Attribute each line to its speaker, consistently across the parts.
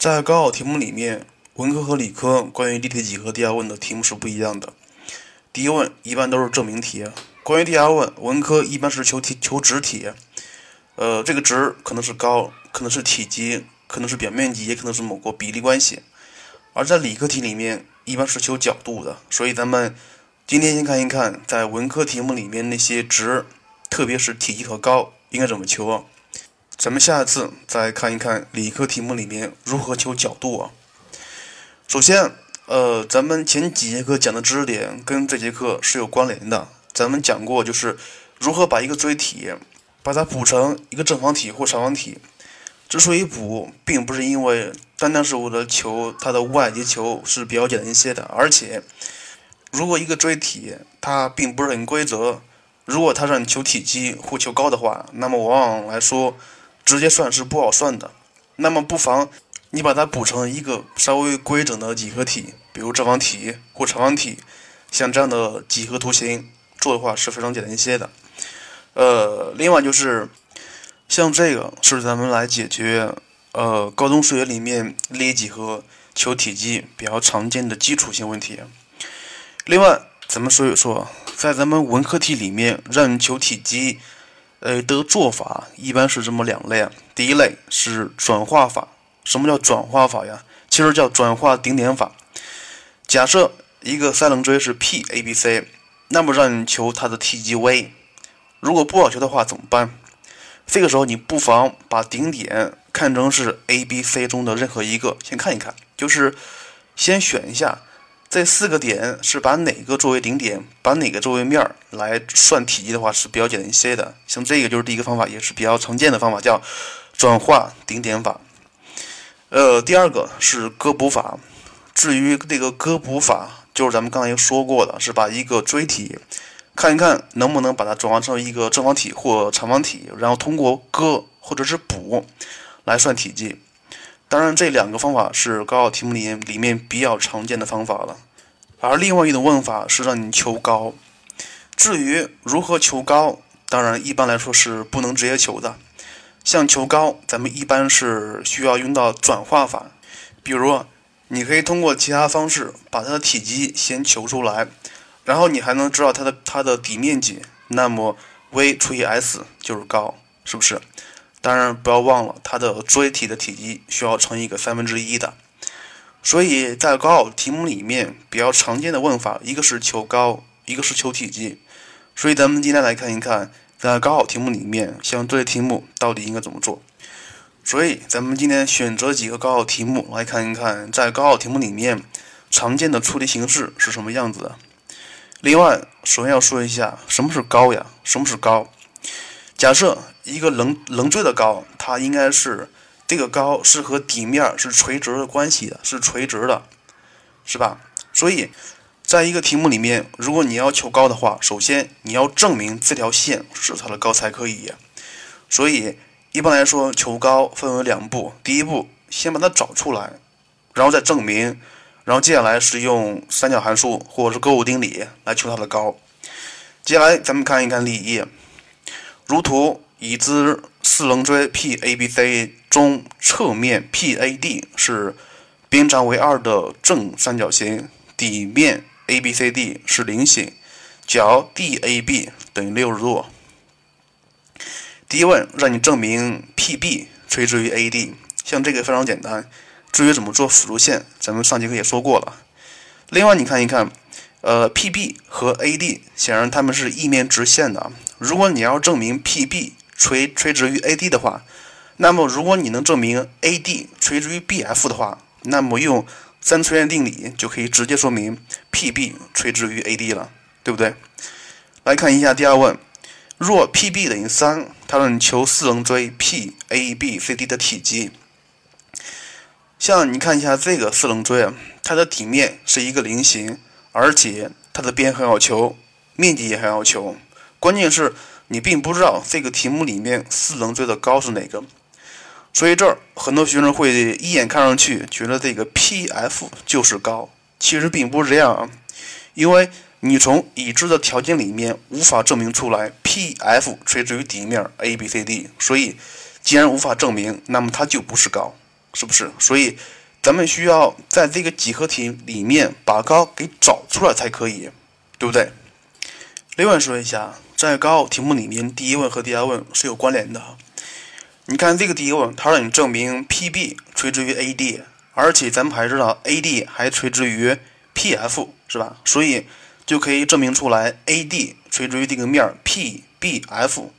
Speaker 1: 在高考题目里面，文科和理科关于立体几何第二问的题目是不一样的。第一问一般都是证明题，关于第二问，文科一般是求体求值题，呃，这个值可能是高，可能是体积，可能是表面积，也可能是某个比例关系。而在理科题里面，一般是求角度的。所以咱们今天先看一看，在文科题目里面那些值，特别是体积和高，应该怎么求啊？咱们下一次再看一看理科题目里面如何求角度啊。首先，呃，咱们前几节课讲的知识点跟这节课是有关联的。咱们讲过，就是如何把一个锥体把它补成一个正方体或长方体。之所以补，并不是因为单单是为了求它的外接球是比较简单一些的，而且如果一个锥体它并不是很规则，如果它让你求体积或求高的话，那么往往来说。直接算是不好算的，那么不妨你把它补成一个稍微规整的几何体，比如正方体或长方体，像这样的几何图形做的话是非常简单一些的。呃，另外就是像这个是咱们来解决呃高中数学里面立几何求体积比较常见的基础性问题。另外，咱们说一说，在咱们文科题里面让你求体积。呃，的做法一般是这么两类啊。第一类是转化法。什么叫转化法呀？其实叫转化顶点法。假设一个三棱锥是 PABC，那么让你求它的体积 v。如果不好求的话怎么办？这个时候你不妨把顶点看成是 ABC 中的任何一个，先看一看，就是先选一下。这四个点是把哪个作为顶点，把哪个作为面来算体积的话是比较简单一些的。像这个就是第一个方法，也是比较常见的方法，叫转化顶点法。呃，第二个是割补法。至于这个割补法，就是咱们刚才说过的，是把一个锥体看一看能不能把它转化成一个正方体或长方体，然后通过割或者是补来算体积。当然，这两个方法是高考题目里面里面比较常见的方法了。而另外一种问法是让你求高。至于如何求高，当然一般来说是不能直接求的。像求高，咱们一般是需要用到转化法。比如，你可以通过其他方式把它的体积先求出来，然后你还能知道它的它的底面积，那么 v 除以 s 就是高，是不是？当然，不要忘了它的锥体的体积需要乘一个三分之一的。所以在高考题目里面比较常见的问法，一个是求高，一个是求体积。所以咱们今天来看一看，在高考题目里面，像这些题目到底应该怎么做。所以咱们今天选择几个高考题目来看一看，在高考题目里面常见的出题形式是什么样子的。另外，首先要说一下什么是高呀？什么是高？假设一个棱棱锥的高，它应该是这个高是和底面是垂直的关系的，是垂直的，是吧？所以，在一个题目里面，如果你要求高的话，首先你要证明这条线是它的高才可以。所以，一般来说，求高分为两步：第一步，先把它找出来，然后再证明，然后接下来是用三角函数或者是勾股定理来求它的高。接下来，咱们看一看例一。如图，已知四棱锥 PABC 中侧面 PAD 是边长为二的正三角形，底面 ABCD 是菱形，角 DAB 等于六十度。第一问让你证明 PB 垂直于 AD，像这个非常简单。至于怎么做辅助线，咱们上节课也说过了。另外，你看一看。呃，PB 和 AD 显然它们是一面直线的。如果你要证明 PB 垂垂直于 AD 的话，那么如果你能证明 AD 垂直于 BF 的话，那么用三垂线定理就可以直接说明 PB 垂直于 AD 了，对不对？来看一下第二问：若 PB 等于三，它让你求四棱锥 PABCD 的体积。像你看一下这个四棱锥，它的底面是一个菱形。而且它的边很好求，面积也很好求，关键是你并不知道这个题目里面四棱锥的高是哪个，所以这儿很多学生会一眼看上去觉得这个 PF 就是高，其实并不是这样啊，因为你从已知的条件里面无法证明出来 PF 垂直于底面 ABCD，所以既然无法证明，那么它就不是高，是不是？所以咱们需要在这个几何题里面把高给找出来才可以，对不对？另外说一下，在高考题目里面，第一问和第二问是有关联的。你看这个第一问，它让你证明 PB 垂直于 AD，而且咱们还知道 AD 还垂直于 PF，是吧？所以就可以证明出来 AD 垂直于这个面 PBF，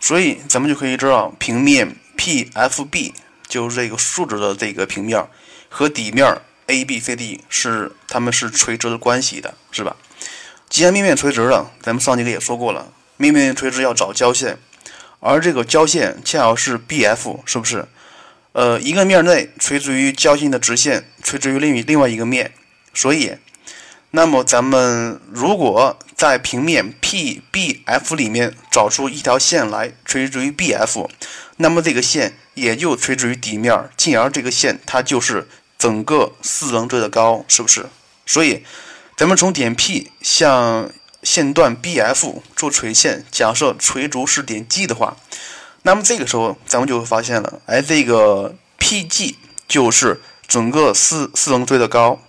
Speaker 1: 所以咱们就可以知道平面 PFB 就是这个竖直的这个平面和底面 ABCD 是它们是垂直的关系的，是吧？既然面面垂直了，咱们上节课也说过了，面面垂直要找交线，而这个交线恰好是 BF，是不是？呃，一个面内垂直于交线的直线垂直于另一另外一个面，所以，那么咱们如果在平面 PBF 里面找出一条线来垂直于 BF，那么这个线也就垂直于底面，进而这个线它就是整个四棱锥的高，是不是？所以。咱们从点 P 向线段 BF 做垂线，假设垂足是点 G 的话，那么这个时候咱们就会发现了，哎，这个 PG 就是整个四四棱锥的高。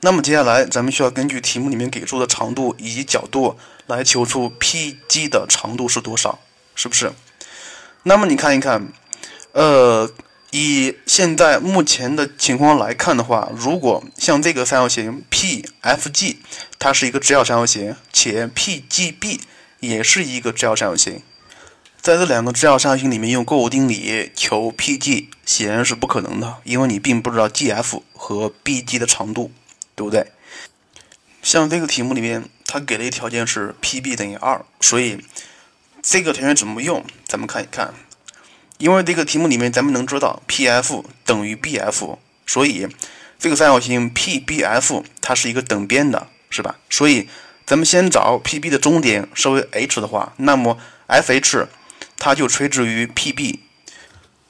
Speaker 1: 那么接下来咱们需要根据题目里面给出的长度以及角度来求出 PG 的长度是多少，是不是？那么你看一看，呃。以现在目前的情况来看的话，如果像这个三角形 PFG，它是一个直角三角形，且 PGB 也是一个直角三角形，在这两个直角三角形里面用勾股定理求 PG 显然是不可能的，因为你并不知道 GF 和 BG 的长度，对不对？像这个题目里面，它给的条件是 PB 等于二，所以这个条件怎么用？咱们看一看。因为这个题目里面，咱们能知道 P_F 等于 B_F，所以这个三角形 P_B_F 它是一个等边的，是吧？所以咱们先找 P_B 的中点设为 H 的话，那么 F_H 它就垂直于 P_B。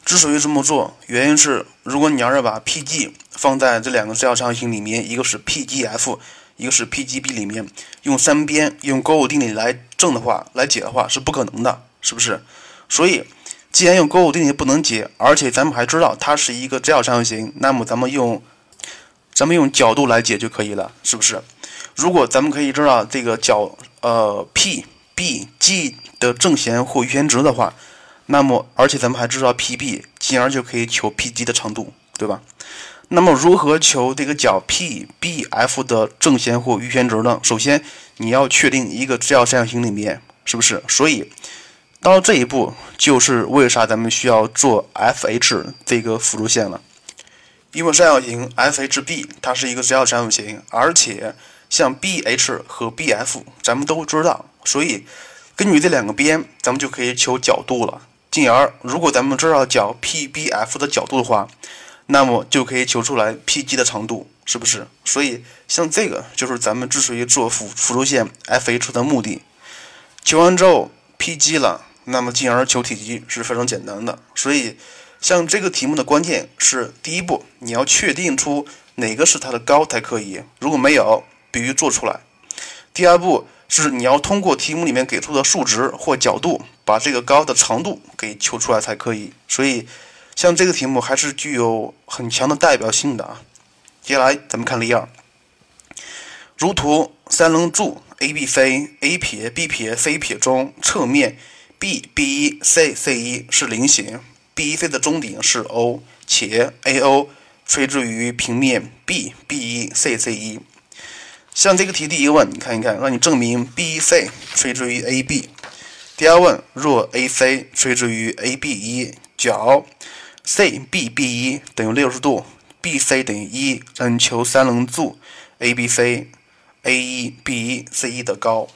Speaker 1: 之所以这么做，原因是如果你要是把 P_G 放在这两个直角三角形里面，一个是 P_G_F，一个是 P_G_B 里面，用三边用勾股定理来证的话，来解的话是不可能的，是不是？所以。既然用勾股定理不能解，而且咱们还知道它是一个直角三角形，那么咱们用咱们用角度来解就可以了，是不是？如果咱们可以知道这个角呃 P B G 的正弦或余弦值的话，那么而且咱们还知道 P B，进而就可以求 P G 的长度，对吧？那么如何求这个角 P B F 的正弦或余弦值呢？首先你要确定一个直角三角形里面是不是？所以。到这一步，就是为啥咱们需要做 FH 这个辅助线了？因为三角形 FHB 它是一个直角三角形，而且像 BH 和 BF 咱们都知道，所以根据这两个边，咱们就可以求角度了。进而，如果咱们知道角 PBF 的角度的话，那么就可以求出来 PG 的长度，是不是？所以，像这个就是咱们之所以做辅辅助线 FH 的目的。求完之后，PG 了。那么进而求体积是非常简单的，所以像这个题目的关键是第一步，你要确定出哪个是它的高才可以，如果没有，必须做出来。第二步是你要通过题目里面给出的数值或角度，把这个高的长度给求出来才可以。所以像这个题目还是具有很强的代表性的啊。接下来咱们看例二，如图三棱柱 A B C A' 撇 B 撇 C 撇中侧面。B B 一 C C 一是菱形，B 一 C 的中顶是 O，且 A O 垂直于平面 B B 一 C C 一。像这个题第一问，你看一看，让你证明 B 一 C 垂直于 A B。第二问，若 A C 垂直于 A B 一，角 C B B 一等于六十度，B C 等于一，让你求三棱柱 A B C A 一 B 一 C 一的高。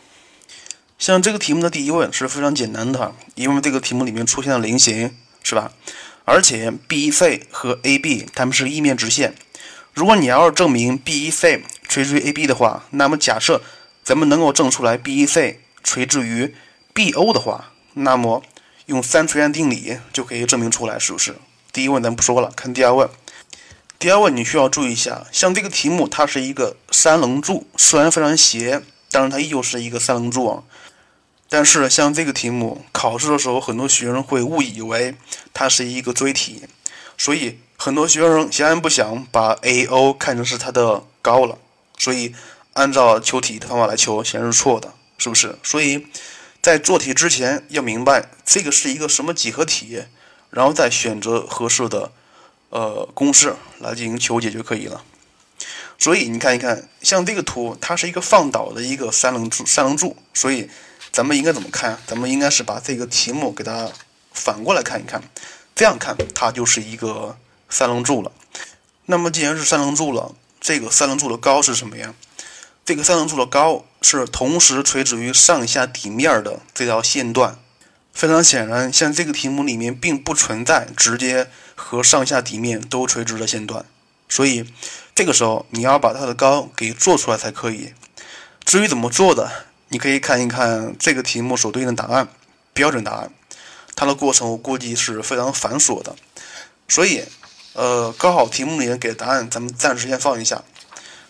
Speaker 1: 像这个题目的第一问是非常简单的，因为这个题目里面出现了菱形，是吧？而且 BEC 和 AB 它们是一面直线。如果你要是证明 BEC 垂直于 AB 的话，那么假设咱们能够证出来 BEC 垂直于 BO 的话，那么用三垂线定理就可以证明出来，是不是？第一问咱不说了，看第二问。第二问你需要注意一下，像这个题目它是一个三棱柱，虽然非常斜，但是它依旧是一个三棱柱啊。但是像这个题目考试的时候，很多学生会误以为它是一个锥体，所以很多学生显然不想把 AO 看成是它的高了，所以按照求题的方法来求，显然是错的，是不是？所以在做题之前要明白这个是一个什么几何体，然后再选择合适的呃公式来进行求解就可以了。所以你看一看，像这个图，它是一个放倒的一个三棱柱，三棱柱。所以咱们应该怎么看？咱们应该是把这个题目给它反过来看一看，这样看它就是一个三棱柱了。那么既然是三棱柱了，这个三棱柱的高是什么呀？这个三棱柱的高是同时垂直于上下底面的这条线段。非常显然，像这个题目里面并不存在直接和上下底面都垂直的线段。所以，这个时候你要把它的高给做出来才可以。至于怎么做的，你可以看一看这个题目所对应的答案，标准答案。它的过程我估计是非常繁琐的。所以，呃，高考题目里面给的答案，咱们暂时先放一下。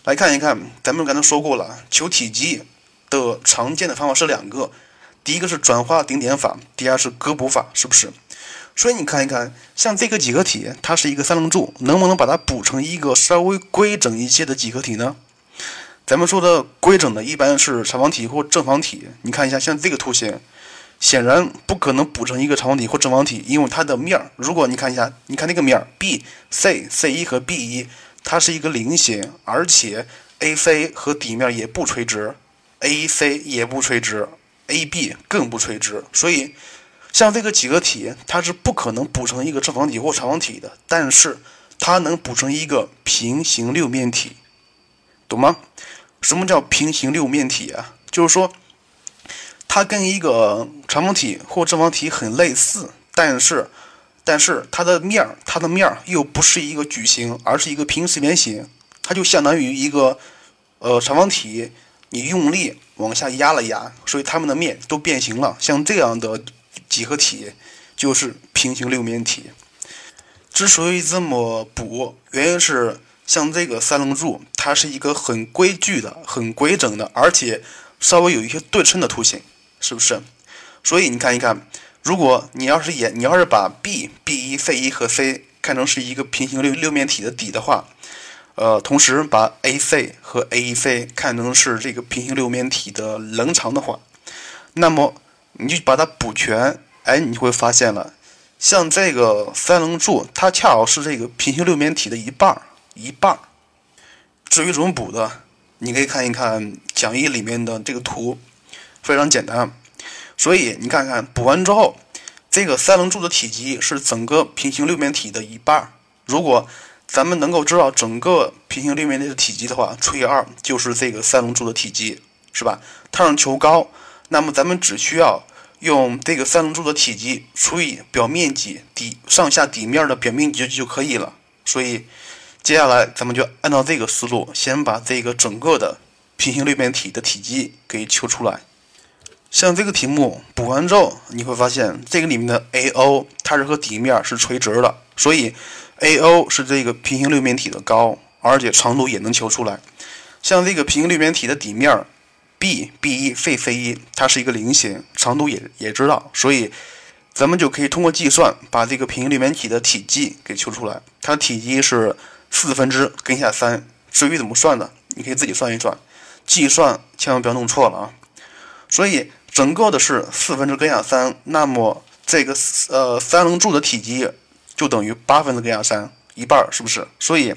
Speaker 1: 来看一看，咱们刚才说过了，求体积的常见的方法是两个，第一个是转化顶点法，第二是割补法，是不是？所以你看一看，像这个几何体，它是一个三棱柱，能不能把它补成一个稍微规整一些的几何体呢？咱们说的规整的，一般是长方体或正方体。你看一下，像这个图形，显然不可能补成一个长方体或正方体，因为它的面儿，如果你看一下，你看那个面儿，B、C、C 一和 B 一，它是一个菱形，而且 AC 和底面也不垂直，AC 也不垂直，AB 更不垂直，所以。像这个几何体，它是不可能补成一个正方体或长方体的，但是它能补成一个平行六面体，懂吗？什么叫平行六面体啊？就是说，它跟一个长方体或正方体很类似，但是，但是它的面儿，它的面儿又不是一个矩形，而是一个平行四边形，它就相当于一个呃长方体，你用力往下压了压，所以它们的面都变形了，像这样的。几何体就是平行六面体。之所以这么补，原因是像这个三棱柱，它是一个很规矩的、很规整的，而且稍微有一些对称的图形，是不是？所以你看一看，如果你要是也，你要是把 B、B 一、C 一和 C 看成是一个平行六六面体的底的话，呃，同时把 AC 和 AEC 看成是这个平行六面体的棱长的话，那么。你就把它补全，哎，你会发现了，像这个三棱柱，它恰好是这个平行六面体的一半，一半儿。至于怎么补的，你可以看一看讲义里面的这个图，非常简单。所以你看看补完之后，这个三棱柱的体积是整个平行六面体的一半儿。如果咱们能够知道整个平行六面体的体积的话，除以二就是这个三棱柱的体积，是吧？它让求高。那么咱们只需要用这个三棱柱的体积除以表面积底上下底面的表面积就可以了。所以接下来咱们就按照这个思路，先把这个整个的平行六面体的体积给求出来。像这个题目补完之后，你会发现这个里面的 AO 它是和底面是垂直的，所以 AO 是这个平行六面体的高，而且长度也能求出来。像这个平行六面体的底面。B B 一 C C 一，它是一个菱形，长度也也知道，所以咱们就可以通过计算把这个平行六面体的体积给求出来。它体积是四分之根下三。至于怎么算的，你可以自己算一算，计算千万不要弄错了啊。所以整个的是四分之根下三，那么这个呃三棱柱的体积就等于八分之根下三，一半是不是？所以。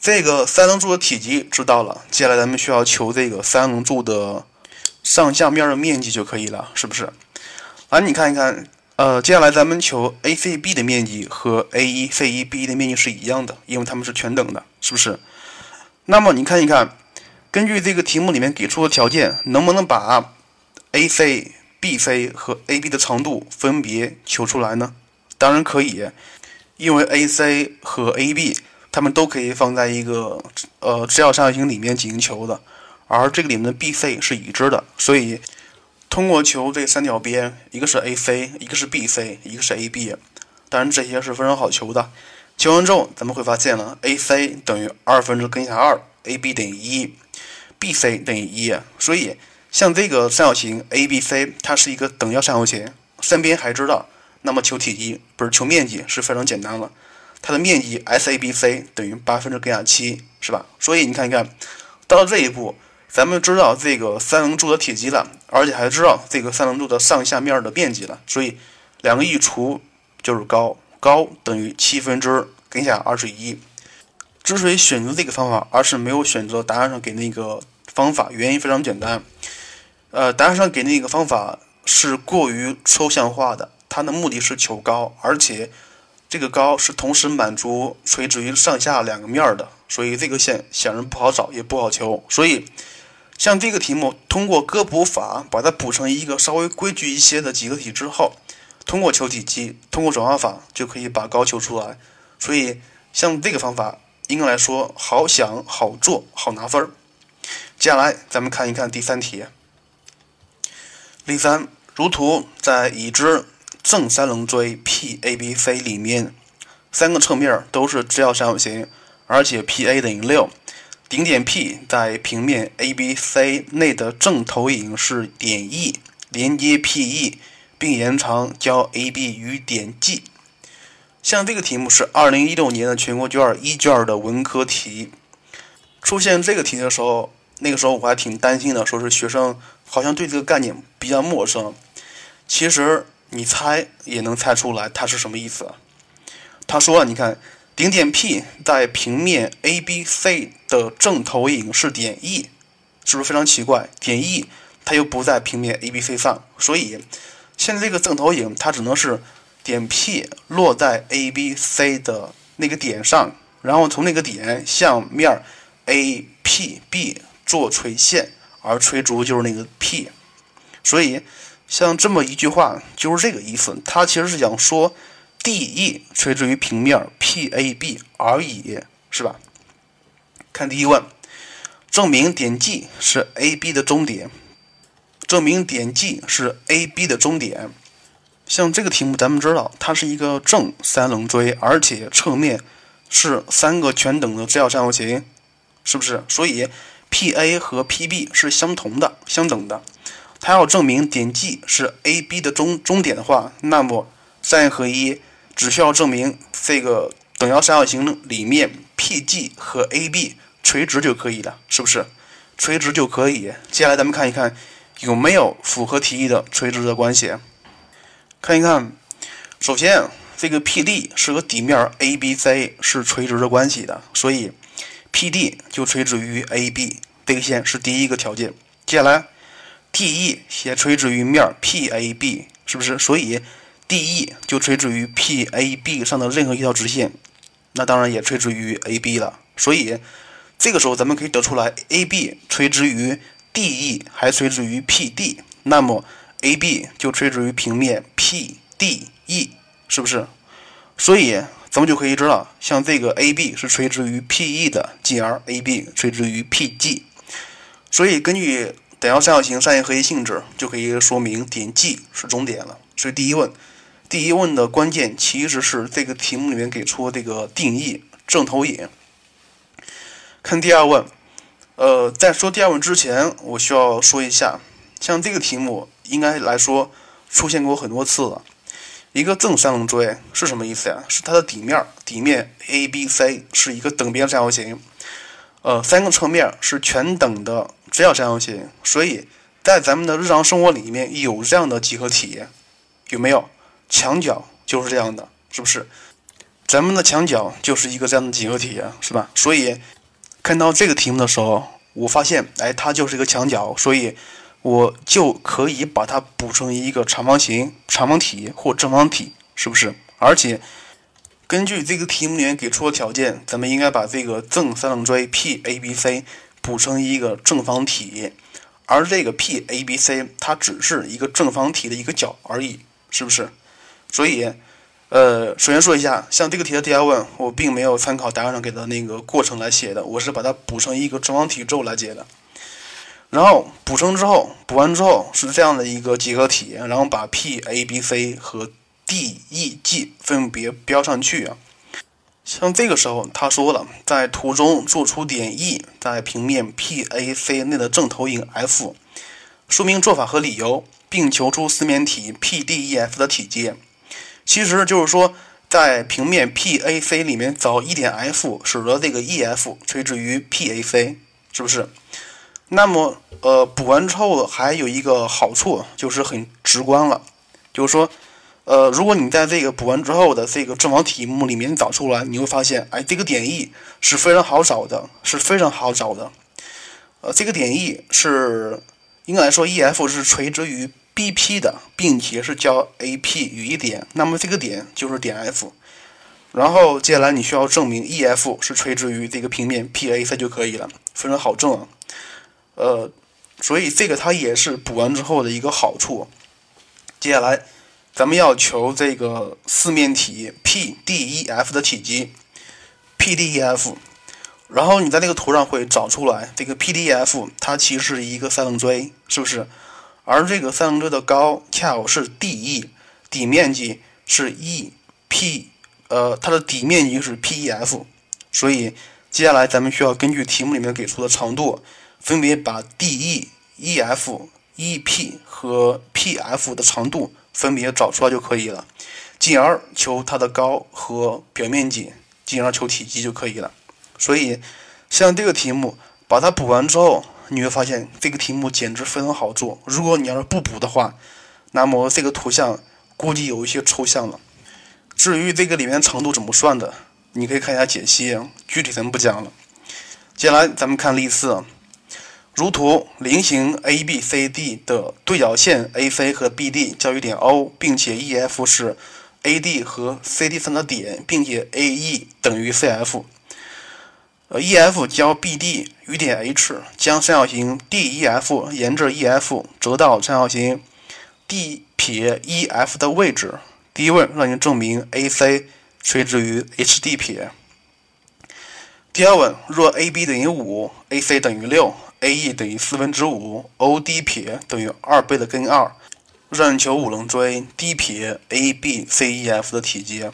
Speaker 1: 这个三棱柱的体积知道了，接下来咱们需要求这个三棱柱的上下面的面积就可以了，是不是？来，你看一看，呃，接下来咱们求 ACB 的面积和 A1C1B 的面积是一样的，因为它们是全等的，是不是？那么你看一看，根据这个题目里面给出的条件，能不能把 AC、BC 和 AB 的长度分别求出来呢？当然可以，因为 AC 和 AB。它们都可以放在一个呃直角三角形里面进行求的，而这个里面的 BC 是已知的，所以通过求这三条边，一个是 AC，一个是 BC，一个是 AB，当然这些是非常好求的。求完之后，咱们会发现了 AC 等于二分之根下二，AB 等于一，BC 等于一，所以像这个三角形 ABC，它是一个等腰三角形，三边还知道，那么求体积不是求面积是非常简单了。它的面积 SABC 等于八分之根下七，是吧？所以你看一看，到了这一步，咱们知道这个三棱柱的体积了，而且还知道这个三棱柱的上下面的面积了，所以两个一除就是高，高等于七分之根下二十一。之所以选择这个方法，而是没有选择答案上给那个方法，原因非常简单。呃，答案上给那个方法是过于抽象化的，它的目的是求高，而且这个高是同时满足垂直于上下两个面的，所以这个线显然不好找，也不好求。所以，像这个题目，通过割补法把它补成一个稍微规矩一些的几何体之后，通过求体积，通过转化法就可以把高求出来。所以，像这个方法，应该来说好想、好做、好拿分儿。接下来，咱们看一看第三题。例三，如图，在已知正三棱锥 PABC 里面，三个侧面都是直角三角形，而且 PA 等于六，顶点 P 在平面 ABC 内的正投影是点 E，连接 PE，并延长交 AB 与点 G。像这个题目是二零一六年的全国卷一卷的文科题，出现这个题的时候，那个时候我还挺担心的，说是学生。好像对这个概念比较陌生，其实你猜也能猜出来它是什么意思。他说：“你看，顶点 P 在平面 ABC 的正投影是点 E，是不是非常奇怪？点 E 它又不在平面 ABC 上，所以现在这个正投影它只能是点 P 落在 ABC 的那个点上，然后从那个点向面 APB 做垂线。”而垂足就是那个 P，所以像这么一句话就是这个意思。它其实是想说 DE 垂直于平面 PAB 而已，是吧？看第一问，证明点 G 是 AB 的中点。证明点 G 是 AB 的中点。像这个题目，咱们知道它是一个正三棱锥，而且侧面是三个全等的直角三角形，是不是？所以。P.A. 和 P.B. 是相同的、相等的。它要证明点 G 是 A.B. 的中中点的话，那么三合一只需要证明这个等腰三角形里面 P.G. 和 A.B. 垂直就可以了，是不是？垂直就可以。接下来咱们看一看有没有符合题意的垂直的关系。看一看，首先这个 P.D. 是和底面 A.B.C. 是垂直的关系的，所以。P.D. 就垂直于 A.B. 这个线是第一个条件。接下来，D.E. 也垂直于面 P.A.B. 是不是？所以 D.E. 就垂直于 P.A.B. 上的任何一条直线，那当然也垂直于 A.B. 了。所以这个时候咱们可以得出来，A.B. 垂直于 D.E. 还垂直于 P.D. 那么 A.B. 就垂直于平面 P.D.E. 是不是？所以。咱们就可以知道，像这个 AB 是垂直于 PE 的，进而 AB 垂直于 PG。所以根据等腰三角形三元合一性质，就可以说明点 G 是中点了。所以第一问，第一问的关键其实是这个题目里面给出这个定义正投影。看第二问，呃，在说第二问之前，我需要说一下，像这个题目应该来说出现过很多次了。一个正三棱锥是什么意思呀？是它的底面，底面 ABC 是一个等边三角形，呃，三个侧面是全等的直角三角形。所以在咱们的日常生活里面有这样的几何体，有没有？墙角就是这样的，是不是？咱们的墙角就是一个这样的几何体啊，是吧？所以看到这个题目的时候，我发现，哎，它就是一个墙角，所以。我就可以把它补成一个长方形、长方体或正方体，是不是？而且根据这个题目里面给出的条件，咱们应该把这个正三棱锥 PABC 补成一个正方体，而这个 PABC 它只是一个正方体的一个角而已，是不是？所以，呃，首先说一下，像这个题的第二问，我并没有参考答案上给的那个过程来写的，我是把它补成一个正方体之后来解的。然后补成之后，补完之后是这样的一个几何体，然后把 P A B C 和 D E G 分别标上去啊。像这个时候他说了，在图中做出点 E 在平面 P A C 内的正投影 F，说明做法和理由，并求出四面体 P D E F 的体积。其实就是说，在平面 PAC 里面找一点 F，使得这个 EF 垂直于 PAC，是不是？那么，呃，补完之后还有一个好处，就是很直观了，就是说，呃，如果你在这个补完之后的这个正方体目里面找出来，你会发现，哎，这个点 E 是非常好找的，是非常好找的。呃，这个点 E 是应该来说，EF 是垂直于 BP 的，并且是交 AP 于一点，那么这个点就是点 F。然后接下来你需要证明 EF 是垂直于这个平面 PAC 就可以了，非常好证啊。呃，所以这个它也是补完之后的一个好处。接下来，咱们要求这个四面体 PDEF 的体积，PDEF，然后你在那个图上会找出来，这个 PDEF 它其实是一个三棱锥，是不是？而这个三棱锥的高恰好是 DE，底面积是 EP，呃，它的底面积是 PEF，所以接下来咱们需要根据题目里面给出的长度。分别把 DE、EF、EP 和 PF 的长度分别找出来就可以了，进而求它的高和表面积，进而求体积就可以了。所以，像这个题目，把它补完之后，你会发现这个题目简直非常好做。如果你要是不补的话，那么这个图像估计有一些抽象了。至于这个里面长度怎么算的，你可以看一下解析，具体咱们不讲了。接下来咱们看例四。如图，菱形 ABCD 的对角线 AC 和 BD 交于点 O，并且 EF 是 AD 和 CD 三的点，并且 AE 等于 CF。呃，EF 交 BD 于点 H，将三角形 DEF 沿着 EF 折到三角形 D 撇 EF 的位置。第一问让你证明 AC 垂直于 HD 撇。第二问，若 AB 等于五，AC 等于六。AE 等于四分之五，OD 撇等于二倍的根二，让你求五棱锥 D 撇 ABCEF 的体积。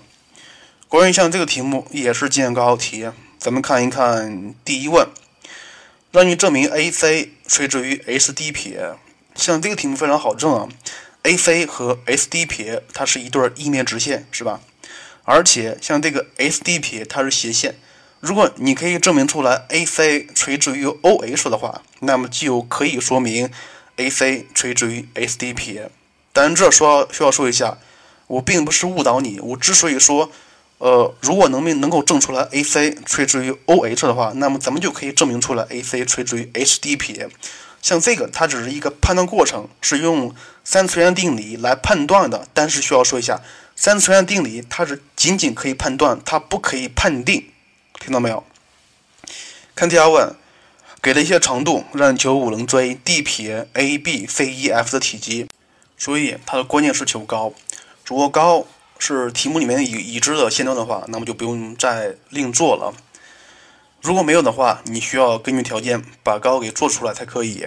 Speaker 1: 关于像这个题目也是经典高考题，咱们看一看第一问，让你证明 AC 垂直于 SD 撇。像这个题目非常好证啊，AC 和 SD 撇它是一对一面直线，是吧？而且像这个 SD 撇它是斜线。如果你可以证明出来 AC 垂直于 OH 的话，那么就可以说明 AC 垂直于 SD 撇。但这说需要说一下，我并不是误导你。我之所以说，呃，如果能明能够证出来 AC 垂直于 OH 的话，那么咱们就可以证明出来 AC 垂直于 HD 撇。像这个，它只是一个判断过程，是用三次元定理来判断的。但是需要说一下，三次元定理它是仅仅可以判断，它不可以判定。听到没有？看第二问，给了一些长度，让你求五棱锥 D 撇 ABCEF 的体积，所以它的关键是求高。如果高是题目里面已已知的线段的话，那么就不用再另做了。如果没有的话，你需要根据条件把高给做出来才可以。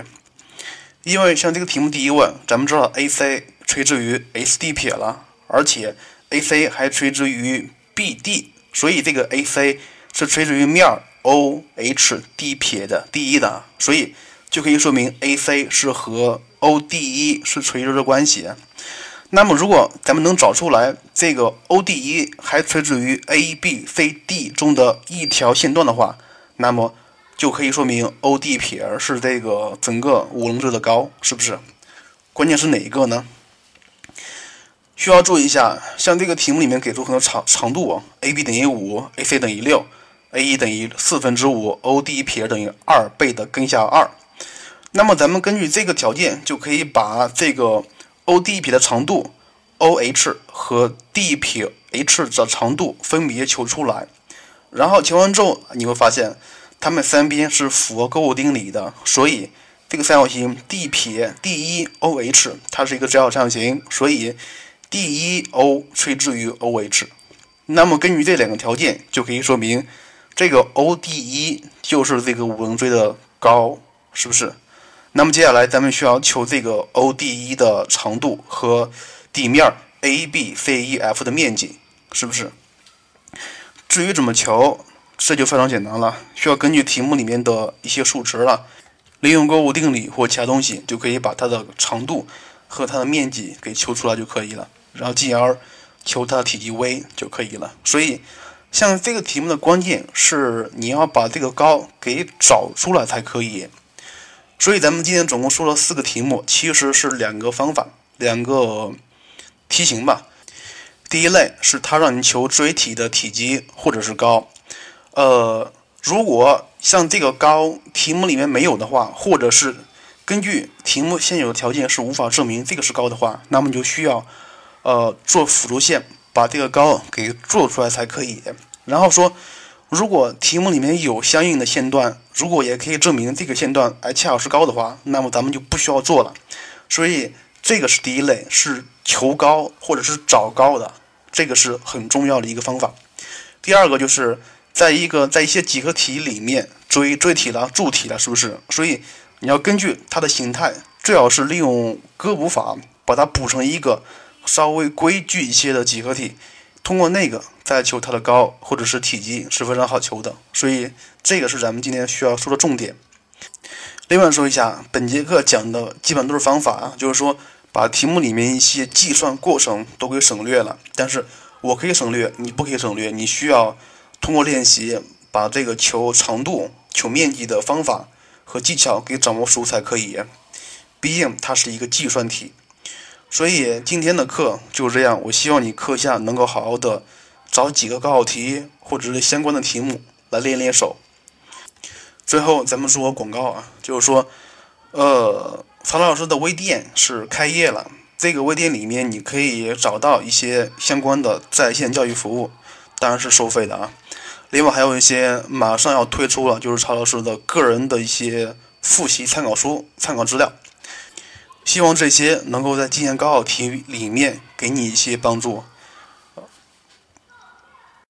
Speaker 1: 因为像这个题目第一问，咱们知道 AC 垂直于 SD 撇了，而且 AC 还垂直于 BD，所以这个 AC。是垂直于面 OHD 撇的第一的，所以就可以说明 AC 是和 ODE 是垂直的关系。那么，如果咱们能找出来这个 ODE 还垂直于 ABCD 中的一条线段的话，那么就可以说明 OD 撇是这个整个五棱锥的高，是不是？关键是哪一个呢？需要注意一下，像这个题目里面给出很多长长度，AB 等于五，AC 等于六，AE 等于四分之五，OD 撇等于二倍的根下二。那么咱们根据这个条件，就可以把这个 OD 撇的长度 OH 和 D 撇 H 的长度分别求出来。然后求完之后，你会发现它们三边是符合勾股定理的，所以这个三角形 D 撇 DEOH 它是一个直角三角形，所以 DEO 垂直于 OH。那么根据这两个条件，就可以说明。这个 ODE 就是这个五棱锥的高，是不是？那么接下来咱们需要求这个 ODE 的长度和底面 ABCEF 的面积，是不是？至于怎么求，这就非常简单了，需要根据题目里面的一些数值了，利用勾股定理或其他东西，就可以把它的长度和它的面积给求出来就可以了，然后进而求它的体积 V 就可以了。所以，像这个题目的关键是你要把这个高给找出来才可以。所以，咱们今天总共说了四个题目，其实是两个方法，两个题型吧。第一类是它让你求锥体的体积或者是高，呃，如果像这个高题目里面没有的话，或者是根据题目现有的条件是无法证明这个是高的话，那么你就需要，呃，做辅助线把这个高给做出来才可以。然后说，如果题目里面有相应的线段，如果也可以证明这个线段哎恰好是高的话，那么咱们就不需要做了。所以这个是第一类，是求高或者是找高的，这个是很重要的一个方法。第二个就是在一个在一些几何题里面锥锥体了、柱体了，是不是？所以。你要根据它的形态，最好是利用割补法把它补成一个稍微规矩一些的几何体，通过那个再求它的高或者是体积是非常好求的。所以这个是咱们今天需要说的重点。另外说一下，本节课讲的基本都是方法啊，就是说把题目里面一些计算过程都给省略了。但是我可以省略，你不可以省略。你需要通过练习把这个求长度、求面积的方法。和技巧给掌握熟才可以，毕竟它是一个计算题，所以今天的课就是这样。我希望你课下能够好好的找几个高考题或者是相关的题目来练练手。最后咱们说广告啊，就是说，呃，曹老师的微店是开业了，这个微店里面你可以找到一些相关的在线教育服务，当然是收费的啊。另外还有一些马上要推出了，就是曹老师的个人的一些复习参考书、参考资料，希望这些能够在今年高考题里面给你一些帮助。